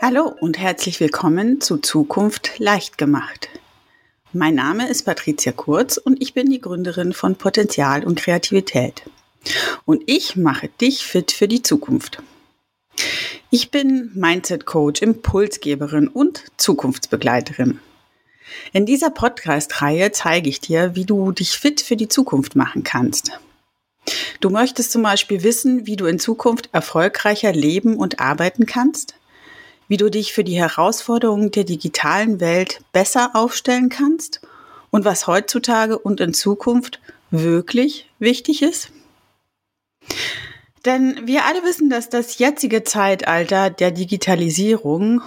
Hallo und herzlich willkommen zu Zukunft leicht gemacht. Mein Name ist Patricia Kurz und ich bin die Gründerin von Potenzial und Kreativität. Und ich mache dich fit für die Zukunft. Ich bin Mindset Coach, Impulsgeberin und Zukunftsbegleiterin. In dieser Podcast-Reihe zeige ich dir, wie du dich fit für die Zukunft machen kannst. Du möchtest zum Beispiel wissen, wie du in Zukunft erfolgreicher leben und arbeiten kannst? wie du dich für die Herausforderungen der digitalen Welt besser aufstellen kannst und was heutzutage und in Zukunft wirklich wichtig ist? Denn wir alle wissen, dass das jetzige Zeitalter der Digitalisierung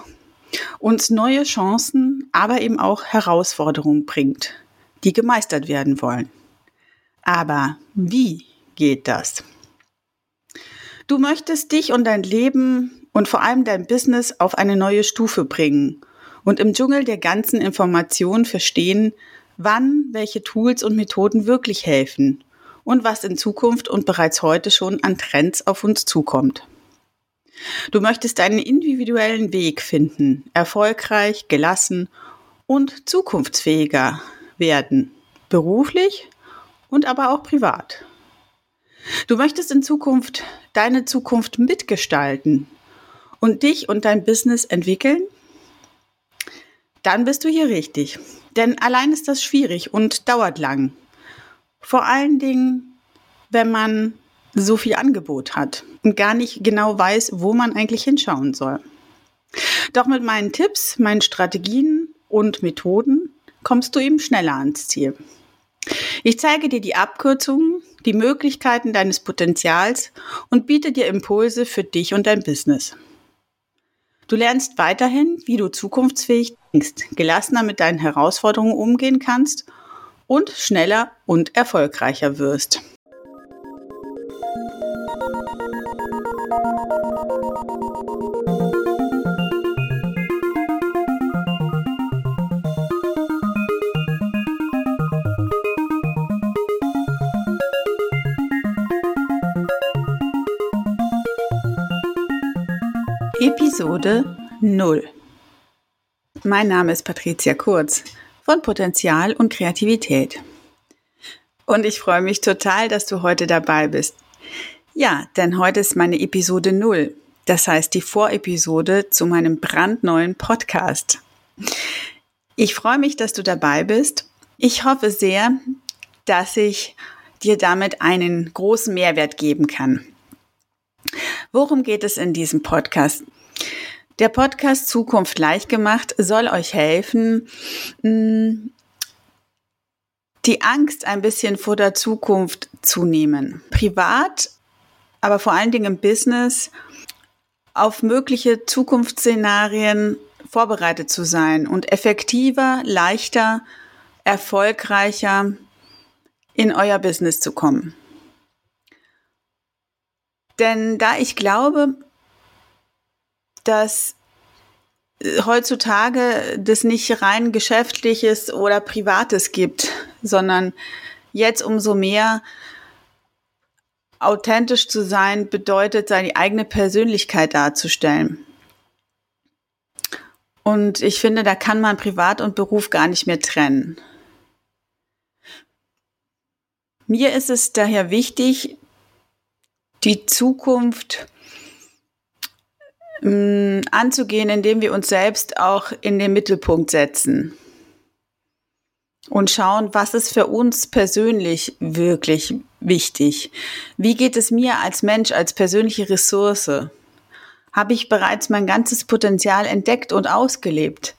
uns neue Chancen, aber eben auch Herausforderungen bringt, die gemeistert werden wollen. Aber wie geht das? Du möchtest dich und dein Leben und vor allem dein Business auf eine neue Stufe bringen und im Dschungel der ganzen Informationen verstehen, wann welche Tools und Methoden wirklich helfen und was in Zukunft und bereits heute schon an Trends auf uns zukommt. Du möchtest deinen individuellen Weg finden, erfolgreich, gelassen und zukunftsfähiger werden, beruflich und aber auch privat. Du möchtest in Zukunft deine Zukunft mitgestalten, und dich und dein Business entwickeln, dann bist du hier richtig. Denn allein ist das schwierig und dauert lang. Vor allen Dingen, wenn man so viel Angebot hat und gar nicht genau weiß, wo man eigentlich hinschauen soll. Doch mit meinen Tipps, meinen Strategien und Methoden kommst du eben schneller ans Ziel. Ich zeige dir die Abkürzungen, die Möglichkeiten deines Potenzials und biete dir Impulse für dich und dein Business. Du lernst weiterhin, wie du zukunftsfähig denkst, gelassener mit deinen Herausforderungen umgehen kannst und schneller und erfolgreicher wirst. Episode 0. Mein Name ist Patricia Kurz von Potenzial und Kreativität. Und ich freue mich total, dass du heute dabei bist. Ja, denn heute ist meine Episode 0. Das heißt die Vorepisode zu meinem brandneuen Podcast. Ich freue mich, dass du dabei bist. Ich hoffe sehr, dass ich dir damit einen großen Mehrwert geben kann. Worum geht es in diesem Podcast? Der Podcast Zukunft leicht gemacht soll euch helfen, mm, die Angst ein bisschen vor der Zukunft zu nehmen. Privat, aber vor allen Dingen im Business auf mögliche Zukunftsszenarien vorbereitet zu sein und effektiver, leichter, erfolgreicher in euer Business zu kommen. Denn da ich glaube, dass äh, heutzutage das nicht rein geschäftliches oder privates gibt, sondern jetzt umso mehr authentisch zu sein bedeutet, seine eigene Persönlichkeit darzustellen. Und ich finde, da kann man Privat und Beruf gar nicht mehr trennen. Mir ist es daher wichtig, die Zukunft mh, mm, anzugehen, indem wir uns selbst auch in den Mittelpunkt setzen und schauen, was ist für uns persönlich wirklich wichtig. Wie geht es mir als Mensch, als persönliche Ressource? Habe ich bereits mein ganzes Potenzial entdeckt und ausgelebt?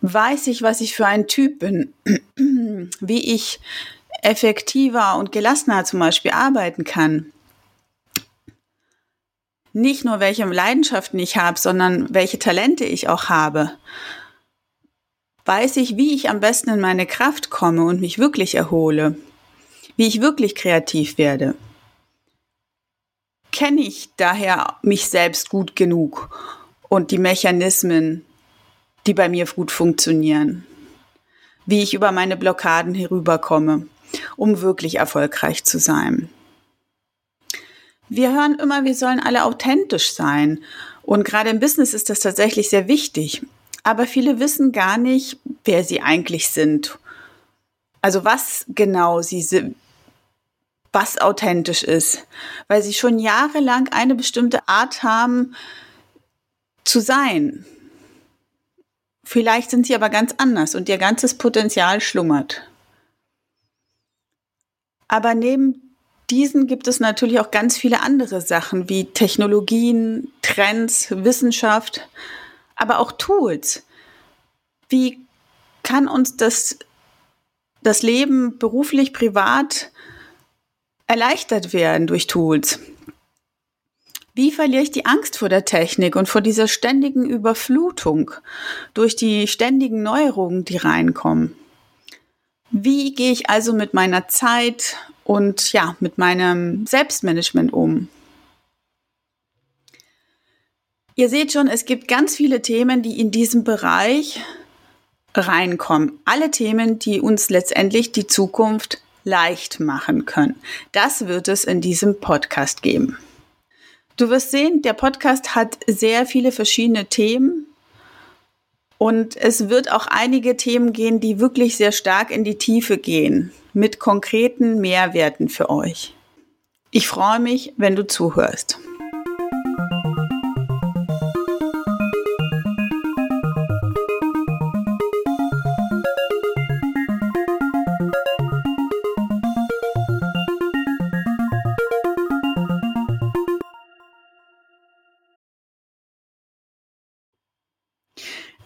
Weiß ich, was ich für ein Typ bin? Wie ich effektiver und gelassener zum Beispiel arbeiten kann? Nicht nur welche Leidenschaften ich habe, sondern welche Talente ich auch habe. Weiß ich, wie ich am besten in meine Kraft komme und mich wirklich erhole, wie ich wirklich kreativ werde. Kenne ich daher mich selbst gut genug und die Mechanismen, die bei mir gut funktionieren, wie ich über meine Blockaden herüberkomme, um wirklich erfolgreich zu sein. Wir hören immer, wir sollen alle authentisch sein. Und gerade im Business ist das tatsächlich sehr wichtig. Aber viele wissen gar nicht, wer sie eigentlich sind. Also was genau sie sind, was authentisch ist, weil sie schon jahrelang eine bestimmte Art haben zu sein. Vielleicht sind sie aber ganz anders und ihr ganzes Potenzial schlummert. Aber neben diesen gibt es natürlich auch ganz viele andere Sachen wie Technologien, Trends, Wissenschaft, aber auch Tools. Wie kann uns das, das Leben beruflich, privat erleichtert werden durch Tools? Wie verliere ich die Angst vor der Technik und vor dieser ständigen Überflutung durch die ständigen Neuerungen, die reinkommen? Wie gehe ich also mit meiner Zeit und ja, mit meinem Selbstmanagement um? Ihr seht schon, es gibt ganz viele Themen, die in diesem Bereich reinkommen. Alle Themen, die uns letztendlich die Zukunft leicht machen können. Das wird es in diesem Podcast geben. Du wirst sehen, der Podcast hat sehr viele verschiedene Themen und es wird auch einige Themen gehen, die wirklich sehr stark in die Tiefe gehen, mit konkreten Mehrwerten für euch. Ich freue mich, wenn du zuhörst.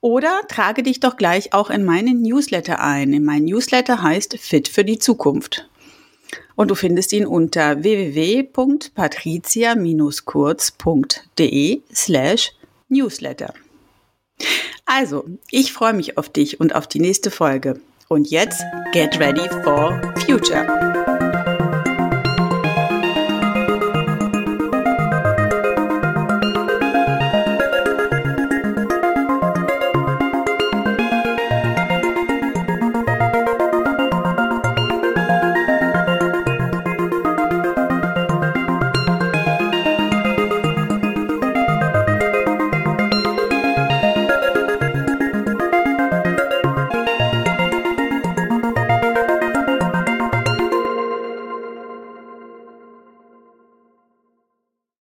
oder trage dich doch gleich auch in meinen Newsletter ein. In mein Newsletter heißt Fit für die Zukunft. Und du findest ihn unter www.patricia-kurz.de slash Newsletter. Also, ich freue mich auf dich und auf die nächste Folge. Und jetzt, get ready for future.